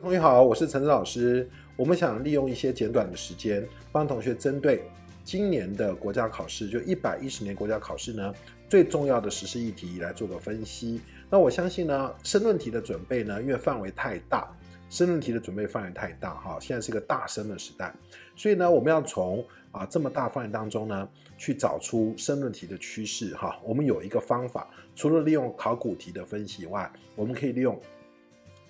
同学好，我是陈子老师。我们想利用一些简短的时间，帮同学针对今年的国家考试，就一百一十年国家考试呢，最重要的时事议题来做个分析。那我相信呢，申论题的准备呢，因为范围太大，申论题的准备范围太大哈，现在是个大申的时代，所以呢，我们要从啊这么大范围当中呢，去找出申论题的趋势哈。我们有一个方法，除了利用考古题的分析以外，我们可以利用。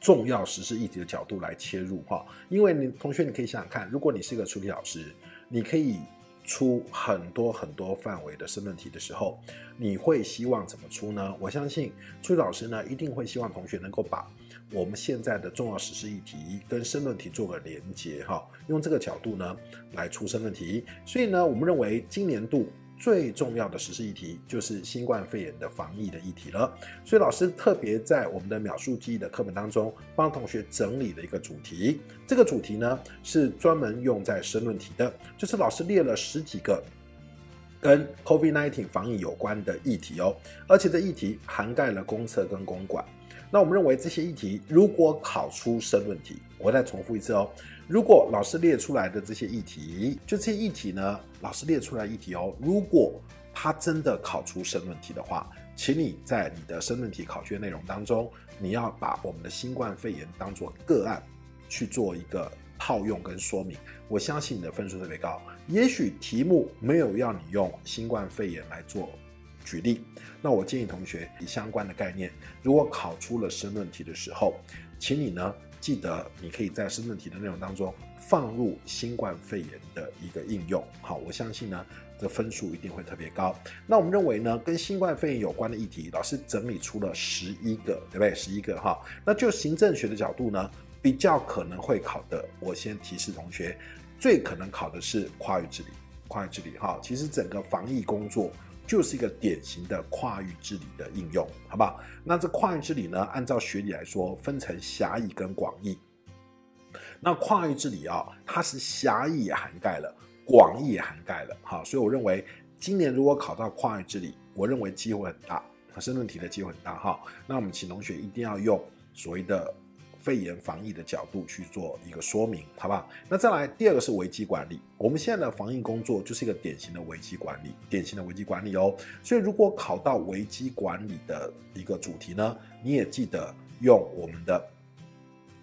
重要时事议题的角度来切入哈，因为你同学你可以想想看，如果你是一个出题老师，你可以出很多很多范围的申论题的时候，你会希望怎么出呢？我相信出题老师呢一定会希望同学能够把我们现在的重要时事议题跟申论题做个连接哈，用这个角度呢来出申论题。所以呢，我们认为今年度。最重要的时事议题就是新冠肺炎的防疫的议题了，所以老师特别在我们的秒数记忆的课本当中帮同学整理了一个主题。这个主题呢是专门用在申论题的，就是老师列了十几个跟 COVID-19 防疫有关的议题哦，而且这议题涵盖了公测跟公管。那我们认为这些议题如果考出申论题，我再重复一次哦。如果老师列出来的这些议题，就这些议题呢，老师列出来议题哦，如果他真的考出申论题的话，请你在你的申论题考卷内容当中，你要把我们的新冠肺炎当作个案去做一个套用跟说明。我相信你的分数特别高。也许题目没有要你用新冠肺炎来做。举例，那我建议同学以相关的概念，如果考出了申论题的时候，请你呢记得，你可以在申论题的内容当中放入新冠肺炎的一个应用。好，我相信呢，这分数一定会特别高。那我们认为呢，跟新冠肺炎有关的议题，老师整理出了十一个，对不对？十一个哈。那就行政学的角度呢，比较可能会考的，我先提示同学，最可能考的是跨域治理。跨域治理哈，其实整个防疫工作。就是一个典型的跨域治理的应用，好不好？那这跨域治理呢，按照学理来说，分成狭义跟广义。那跨域治理啊，它是狭义也涵盖了，广义也涵盖了，哈，所以我认为今年如果考到跨域治理，我认为机会很大，申论题的机会很大哈。那我们请同学一定要用所谓的。肺炎防疫的角度去做一个说明，好不好？那再来第二个是危机管理。我们现在的防疫工作就是一个典型的危机管理，典型的危机管理哦。所以如果考到危机管理的一个主题呢，你也记得用我们的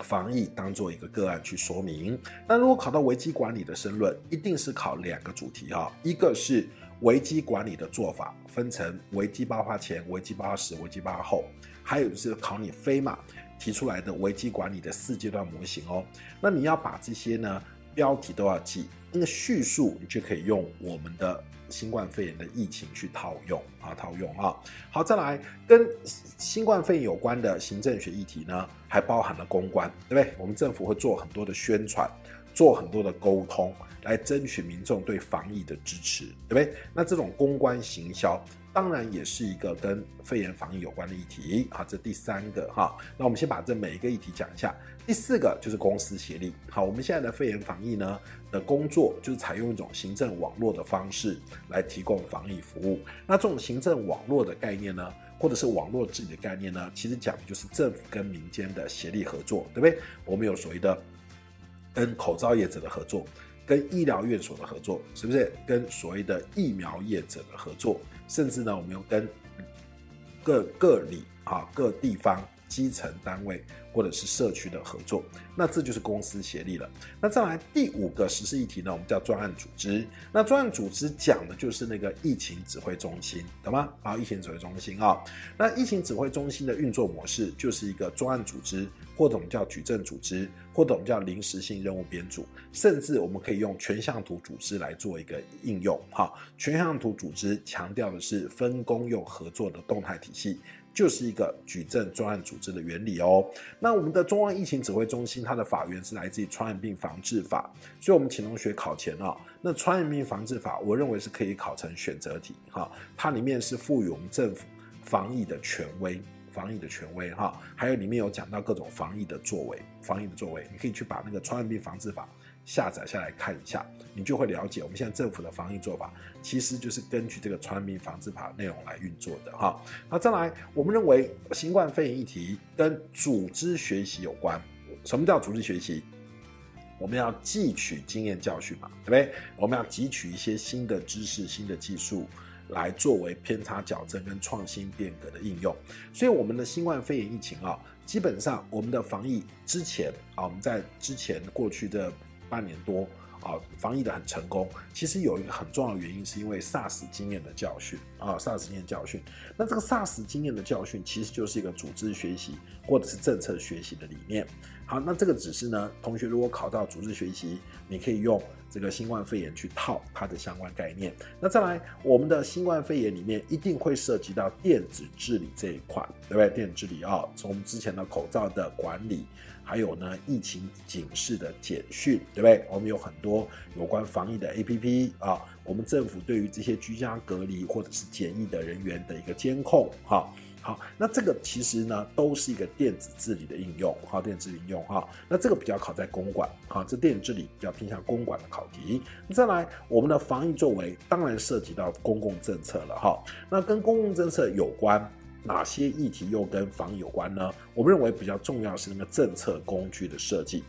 防疫当做一个个案去说明。那如果考到危机管理的申论，一定是考两个主题哈，一个是危机管理的做法，分成危机爆发前、危机爆发时、危机爆发后，还有就是考你飞马。提出来的危机管理的四阶段模型哦，那你要把这些呢标题都要记，那个叙述你就可以用我们的新冠肺炎的疫情去套用啊，套用啊。好，再来跟新冠肺炎有关的行政学议题呢，还包含了公关，对不对？我们政府会做很多的宣传，做很多的沟通，来争取民众对防疫的支持，对不对？那这种公关行销。当然也是一个跟肺炎防疫有关的议题，好，这第三个哈。那我们先把这每一个议题讲一下。第四个就是公司协力，好，我们现在的肺炎防疫呢的工作就是采用一种行政网络的方式来提供防疫服务。那这种行政网络的概念呢，或者是网络治理的概念呢，其实讲的就是政府跟民间的协力合作，对不对？我们有所谓的跟口罩业者的合作，跟医疗院所的合作，是不是？跟所谓的疫苗业者的合作。甚至呢，我们有跟各各里啊、各地方基层单位或者是社区的合作，那这就是公司协力了。那再来第五个实施议题呢，我们叫专案组织。那专案组织讲的就是那个疫情指挥中心，懂吗？啊，疫情指挥中心啊，那疫情指挥中心的运作模式就是一个专案组织。或者我们叫矩阵组织，或者我们叫临时性任务编组，甚至我们可以用全像图组织来做一个应用。哈，全像图组织强调的是分工又合作的动态体系，就是一个矩阵专案组织的原理哦。那我们的中央疫情指挥中心，它的法源是来自于传染病防治法，所以我们请同学考前啊，那传染病防治法，我认为是可以考成选择题。哈，它里面是赋予我们政府防疫的权威。防疫的权威哈，还有里面有讲到各种防疫的作为，防疫的作为，你可以去把那个传染病防治法下载下来看一下，你就会了解我们现在政府的防疫做法，其实就是根据这个传染病防治法内容来运作的哈。那再来，我们认为新冠肺炎议题跟组织学习有关，什么叫组织学习？我们要汲取经验教训嘛，对不对？我们要汲取一些新的知识、新的技术，来作为偏差矫正跟创新变革的应用。所以，我们的新冠肺炎疫情啊，基本上我们的防疫之前啊，我们在之前过去的半年多。啊，防疫的很成功，其实有一个很重要的原因，是因为 SARS 经验的教训啊，SARS 经验教训。那这个 SARS 经验的教训，其实就是一个组织学习或者是政策学习的理念。好，那这个只是呢，同学如果考到组织学习，你可以用这个新冠肺炎去套它的相关概念。那再来，我们的新冠肺炎里面一定会涉及到电子治理这一块，对不对？电子治理啊，从之前的口罩的管理。还有呢，疫情警示的简讯，对不对？我们有很多有关防疫的 APP 啊，我们政府对于这些居家隔离或者是检疫的人员的一个监控，哈，好，那这个其实呢，都是一个电子治理的应用，哈，电子应用，哈，那这个比较考在公管，哈，这电子治理比较偏向公管的考题。再来，我们的防疫作为当然涉及到公共政策了，哈，那跟公共政策有关。哪些议题又跟防疫有关呢？我们认为比较重要是那个政策工具的设计，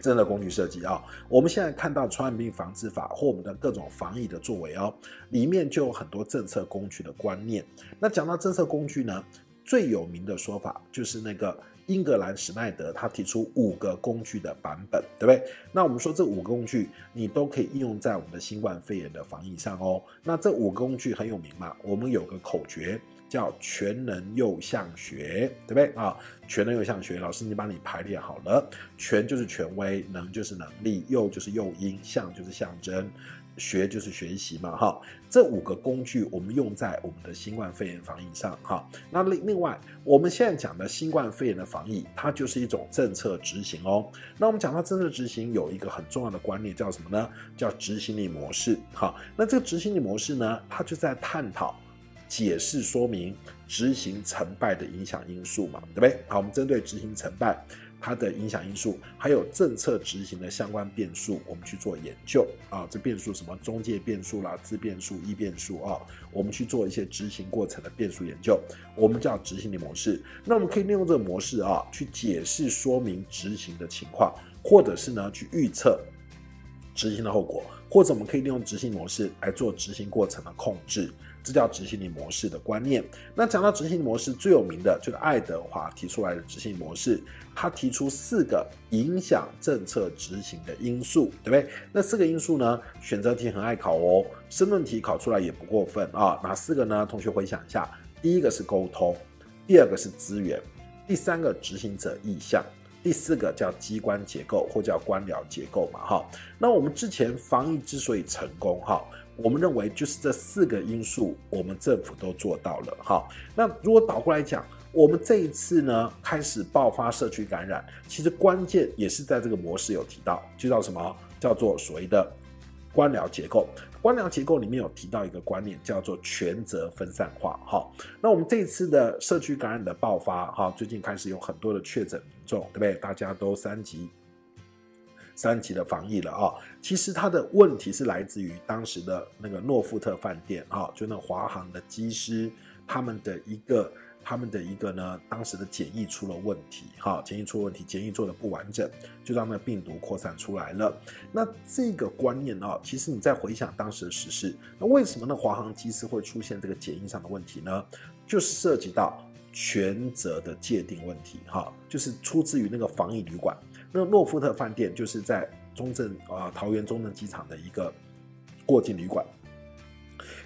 政策工具设计啊。我们现在看到传染病防治法或我们的各种防疫的作为哦，里面就有很多政策工具的观念。那讲到政策工具呢，最有名的说法就是那个英格兰史奈德他提出五个工具的版本，对不对？那我们说这五个工具你都可以应用在我们的新冠肺炎的防疫上哦。那这五个工具很有名嘛，我们有个口诀。叫全能幼象学，对不对啊？全能幼象学，老师你帮你排列好了。权就是权威，能就是能力，幼就是诱因，象就是象征，学就是学习嘛，哈。这五个工具我们用在我们的新冠肺炎防疫上，哈。那另另外，我们现在讲的新冠肺炎的防疫，它就是一种政策执行哦。那我们讲到政策执行，有一个很重要的观念叫什么呢？叫执行力模式，哈。那这个执行力模式呢，它就在探讨。解释说明执行成败的影响因素嘛，对不对？好，我们针对执行成败它的影响因素，还有政策执行的相关变数，我们去做研究啊。这变数什么中介变数啦、自变数、异变数啊，我们去做一些执行过程的变数研究，我们叫执行力模式。那我们可以利用这个模式啊，去解释说明执行的情况，或者是呢去预测执行的后果，或者我们可以利用执行模式来做执行过程的控制。这叫执行力模式的观念。那讲到执行模式，最有名的就是爱德华提出来的执行模式。他提出四个影响政策执行的因素，对不对？那四个因素呢？选择题很爱考哦，申论题考出来也不过分啊。哪四个呢？同学回想一下：第一个是沟通，第二个是资源，第三个执行者意向，第四个叫机关结构或叫官僚结构嘛。哈，那我们之前防疫之所以成功，哈。我们认为就是这四个因素，我们政府都做到了。哈，那如果倒过来讲，我们这一次呢开始爆发社区感染，其实关键也是在这个模式有提到，就叫什么？叫做所谓的官僚结构。官僚结构里面有提到一个观念，叫做权责分散化。好，那我们这一次的社区感染的爆发，哈，最近开始有很多的确诊民众，对不对？大家都三级。三级的防疫了啊，其实它的问题是来自于当时的那个诺富特饭店啊，就那华航的机师他们的一个他们的一个呢，当时的检疫出了问题哈，检疫出了问题，检疫做的不完整，就让那病毒扩散出来了。那这个观念啊，其实你再回想当时的时事，那为什么那华航机师会出现这个检疫上的问题呢？就是涉及到权责的界定问题哈，就是出自于那个防疫旅馆。那诺富特饭店就是在中正啊桃园中正机场的一个过境旅馆，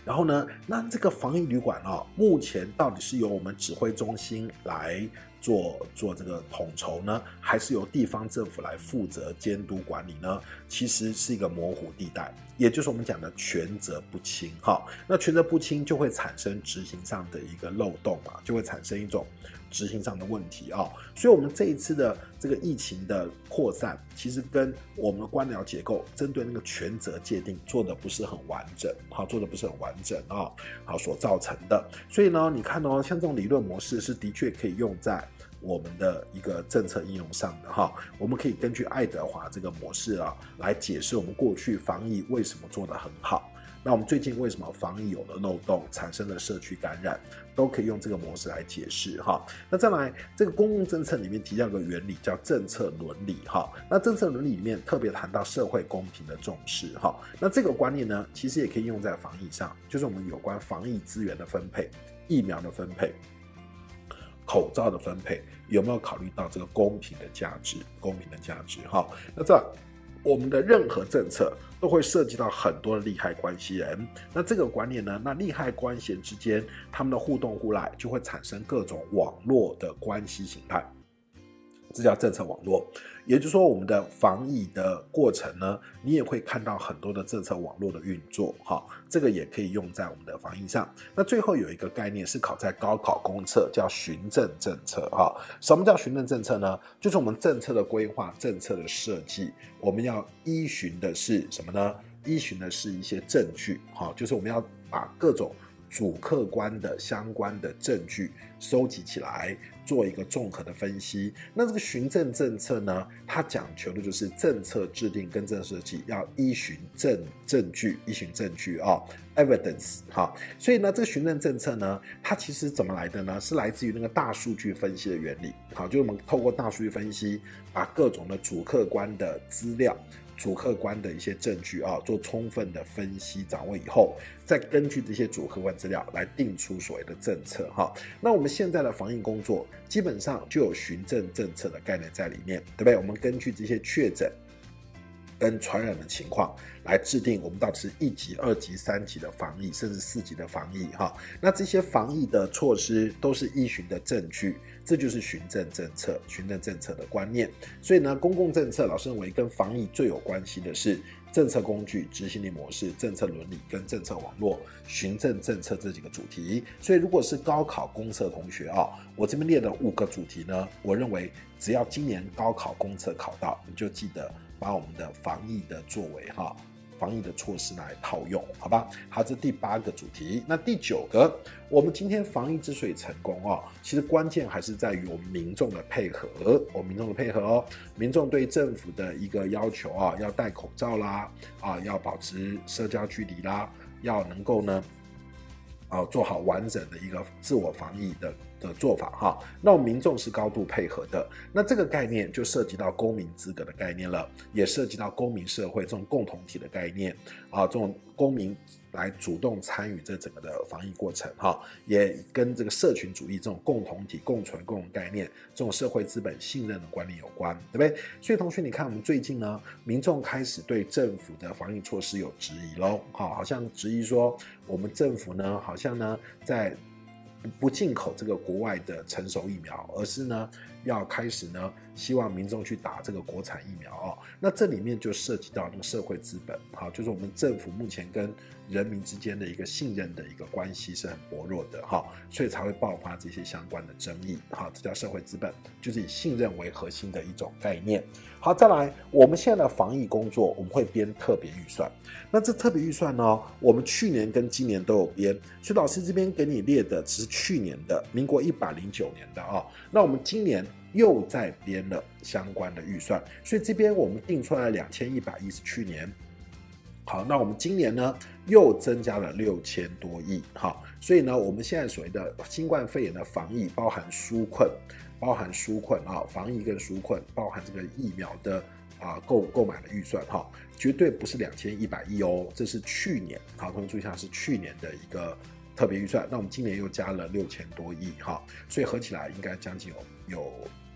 然后呢，那这个防疫旅馆啊，目前到底是由我们指挥中心来做做这个统筹呢，还是由地方政府来负责监督管理呢？其实是一个模糊地带，也就是我们讲的权责不清。哈，那权责不清就会产生执行上的一个漏洞嘛，就会产生一种。执行上的问题啊，所以，我们这一次的这个疫情的扩散，其实跟我们的官僚结构针对那个权责界定做的不是很完整，好，做的不是很完整啊，好，所造成的。所以呢，你看哦，像这种理论模式是的确可以用在我们的一个政策应用上的哈。我们可以根据爱德华这个模式啊，来解释我们过去防疫为什么做得很好。那我们最近为什么防疫有了漏洞，产生了社区感染，都可以用这个模式来解释哈。那再来，这个公共政策里面提到一个原理叫政策伦理哈。那政策伦理里面特别谈到社会公平的重视哈。那这个观念呢，其实也可以用在防疫上，就是我们有关防疫资源的分配、疫苗的分配。口罩的分配有没有考虑到这个公平的价值？公平的价值，哈，那这我们的任何政策都会涉及到很多的利害关系人。那这个观念呢，那利害关系之间他们的互动互赖，就会产生各种网络的关系形态，这叫政策网络。也就是说，我们的防疫的过程呢，你也会看到很多的政策网络的运作，哈，这个也可以用在我们的防疫上。那最后有一个概念是考在高考公测，叫循证政策，哈。什么叫循证政策呢？就是我们政策的规划、政策的设计，我们要依循的是什么呢？依循的是一些证据，哈，就是我们要把各种。主客观的相关的证据收集起来，做一个综合的分析。那这个循证政策呢，它讲求的就是政策制定跟政策设计要依循证证据，依循证据啊、，evidence 哈。所以呢，这个循证政策呢，它其实怎么来的呢？是来自于那个大数据分析的原理。好，就是我们透过大数据分析，把各种的主客观的资料。主客观的一些证据啊，做充分的分析掌握以后，再根据这些主客观资料来定出所谓的政策哈。那我们现在的防疫工作基本上就有循证政策的概念在里面，对不对？我们根据这些确诊跟传染的情况来制定我们到底是一级、二级、三级的防疫，甚至四级的防疫哈。那这些防疫的措施都是依循的证据。这就是循证政策、循证政策的观念。所以呢，公共政策老师认为跟防疫最有关系的是政策工具、执行力模式、政策伦理跟政策网络、循证政策这几个主题。所以，如果是高考公测同学啊，我这边列的五个主题呢，我认为只要今年高考公测考到，你就记得把我们的防疫的作为哈。防疫的措施来套用，好吧？好，这第八个主题。那第九个，我们今天防疫之所以成功哦，其实关键还是在于我们民众的配合，我们民众的配合哦，民众对政府的一个要求啊，要戴口罩啦，啊，要保持社交距离啦，要能够呢，啊，做好完整的一个自我防疫的。的做法哈，那民众是高度配合的，那这个概念就涉及到公民资格的概念了，也涉及到公民社会这种共同体的概念啊，这种公民来主动参与这整个的防疫过程哈，也跟这个社群主义这种共同体共存共同概念，这种社会资本信任的观念有关，对不对？所以同学，你看我们最近呢，民众开始对政府的防疫措施有质疑喽，好，好像质疑说我们政府呢，好像呢在。不进口这个国外的成熟疫苗，而是呢要开始呢希望民众去打这个国产疫苗哦。那这里面就涉及到那个社会资本，好，就是我们政府目前跟人民之间的一个信任的一个关系是很薄弱的哈，所以才会爆发这些相关的争议。好，这叫社会资本，就是以信任为核心的一种概念。好，再来，我们现在的防疫工作，我们会编特别预算。那这特别预算呢，我们去年跟今年都有编。所以老师这边给你列的只是去年的，民国一百零九年的啊。那我们今年又在编了相关的预算，所以这边我们定出来两千一百一是去年。好，那我们今年呢又增加了六千多亿。好，所以呢，我们现在所谓的新冠肺炎的防疫，包含纾困。包含纾困啊，防疫跟纾困，包含这个疫苗的啊购购买的预算哈，绝对不是两千一百亿哦，这是去年，好，同学们注意一下，是去年的一个特别预算。那我们今年又加了六千多亿哈，所以合起来应该将近有有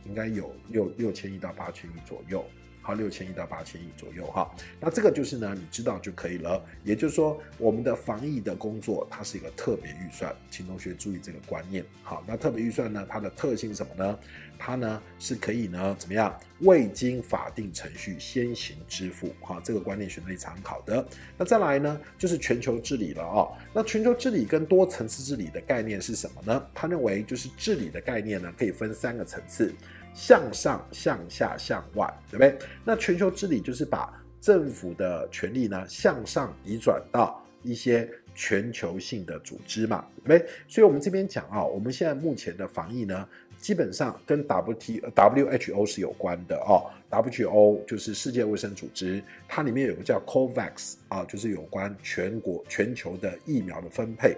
应该有六六千亿到八千亿左右。好，六千亿到八千亿左右哈，那这个就是呢，你知道就可以了。也就是说，我们的防疫的工作，它是一个特别预算，请同学注意这个观念。好，那特别预算呢，它的特性是什么呢？它呢是可以呢怎么样？未经法定程序先行支付。好，这个观念学得常考的。那再来呢，就是全球治理了哦。那全球治理跟多层次治理的概念是什么呢？他认为就是治理的概念呢，可以分三个层次。向上、向下、向外，对不对？那全球治理就是把政府的权力呢向上移转到一些全球性的组织嘛，对不对？所以我们这边讲啊，我们现在目前的防疫呢，基本上跟 W T W H O 是有关的哦。W H O 就是世界卫生组织，它里面有个叫 COVAX 啊，就是有关全国全球的疫苗的分配。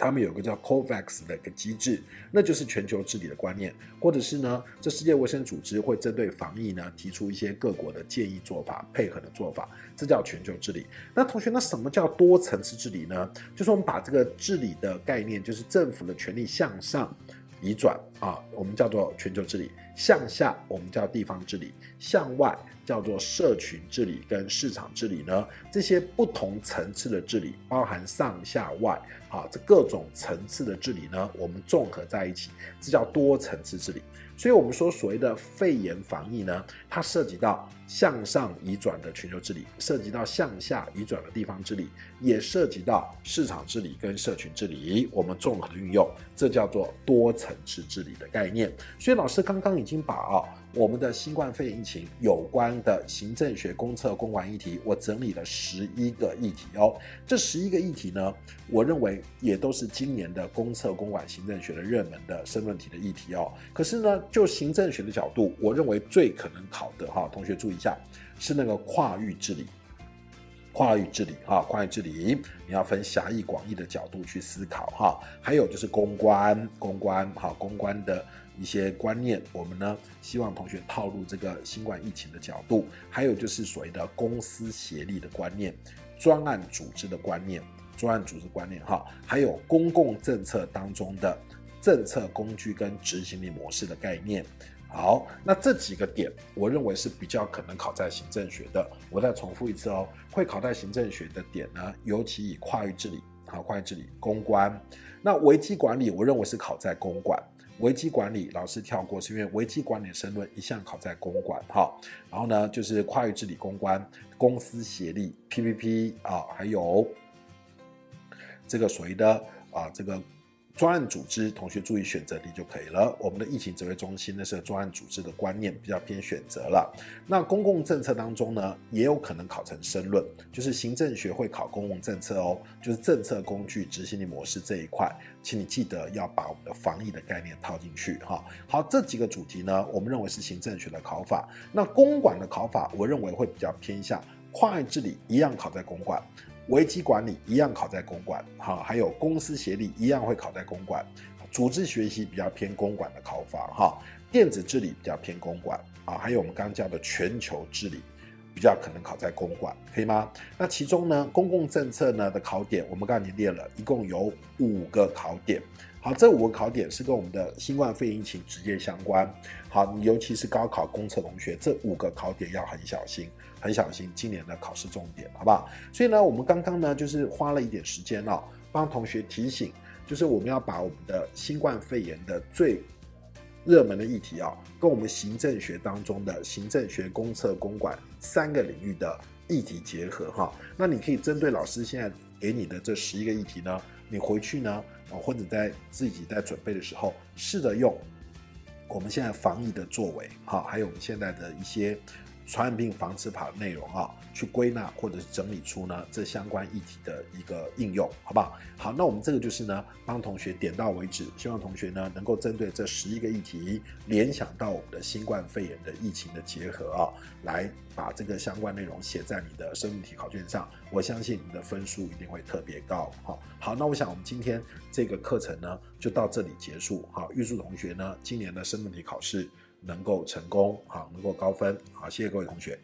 他们有个叫 COVAX 的一个机制，那就是全球治理的观念，或者是呢，这世界卫生组织会针对防疫呢提出一些各国的建议做法、配合的做法，这叫全球治理。那同学，那什么叫多层次治理呢？就是我们把这个治理的概念，就是政府的权力向上移转啊，我们叫做全球治理；向下我们叫地方治理；向外叫做社群治理跟市场治理呢。这些不同层次的治理，包含上下外。啊，这各种层次的治理呢，我们综合在一起，这叫多层次治理。所以，我们说所谓的肺炎防疫呢，它涉及到向上移转的全球治理，涉及到向下移转的地方治理，也涉及到市场治理跟社群治理，我们综合运用，这叫做多层次治理的概念。所以，老师刚刚已经把啊。我们的新冠肺炎疫情有关的行政学、公测、公管议题，我整理了十一个议题哦。这十一个议题呢，我认为也都是今年的公测、公管、行政学的热门的申论题的议题哦。可是呢，就行政学的角度，我认为最可能考的哈，同学注意下，是那个跨域治理。跨域治理哈，跨域治理，你要分狭义、广义的角度去思考哈。还有就是公关，公关哈，公关的。一些观念，我们呢希望同学套入这个新冠疫情的角度，还有就是所谓的公私协力的观念、专案组织的观念、专案组织观念哈，还有公共政策当中的政策工具跟执行力模式的概念。好，那这几个点，我认为是比较可能考在行政学的。我再重复一次哦，会考在行政学的点呢，尤其以跨域治理，好，跨域治理、公关，那危机管理，我认为是考在公管。危机管理老师跳过，是因为危机管理的申论一向考在公管哈，然后呢就是跨域治理、公关、公司协力、PPP 啊，还有这个所谓的啊这个。专案组织，同学注意选择题就可以了。我们的疫情指挥中心那是专案组织的观念比较偏选择了。那公共政策当中呢，也有可能考成申论，就是行政学会考公共政策哦，就是政策工具执行力模式这一块，请你记得要把我们的防疫的概念套进去哈。好，这几个主题呢，我们认为是行政学的考法。那公管的考法，我认为会比较偏向跨域治理，一样考在公管。危机管理一样考在公管，哈，还有公司协力一样会考在公管，组织学习比较偏公管的考法，哈，电子治理比较偏公管，啊，还有我们刚刚讲的全球治理比较可能考在公管，可以吗？那其中呢，公共政策呢的考点，我们刚刚已经列了一共有五个考点，好，这五个考点是跟我们的新冠肺炎疫情直接相关，好，尤其是高考公测同学，这五个考点要很小心。很小心今年的考试重点，好不好？所以呢，我们刚刚呢，就是花了一点时间哦，帮同学提醒，就是我们要把我们的新冠肺炎的最热门的议题啊，跟我们行政学当中的行政学、公测、公管三个领域的议题结合哈。那你可以针对老师现在给你的这十一个议题呢，你回去呢，或者在自己在准备的时候，试着用我们现在防疫的作为哈，还有我们现在的一些。传染病防治法的内容啊，去归纳或者是整理出呢这相关议题的一个应用，好不好？好，那我们这个就是呢帮同学点到为止，希望同学呢能够针对这十一个议题，联想到我们的新冠肺炎的疫情的结合啊，来把这个相关内容写在你的生命题考卷上，我相信你的分数一定会特别高。好，好，那我想我们今天这个课程呢就到这里结束。好，预祝同学呢今年的生命题考试。能够成功，好，能够高分，好，谢谢各位同学。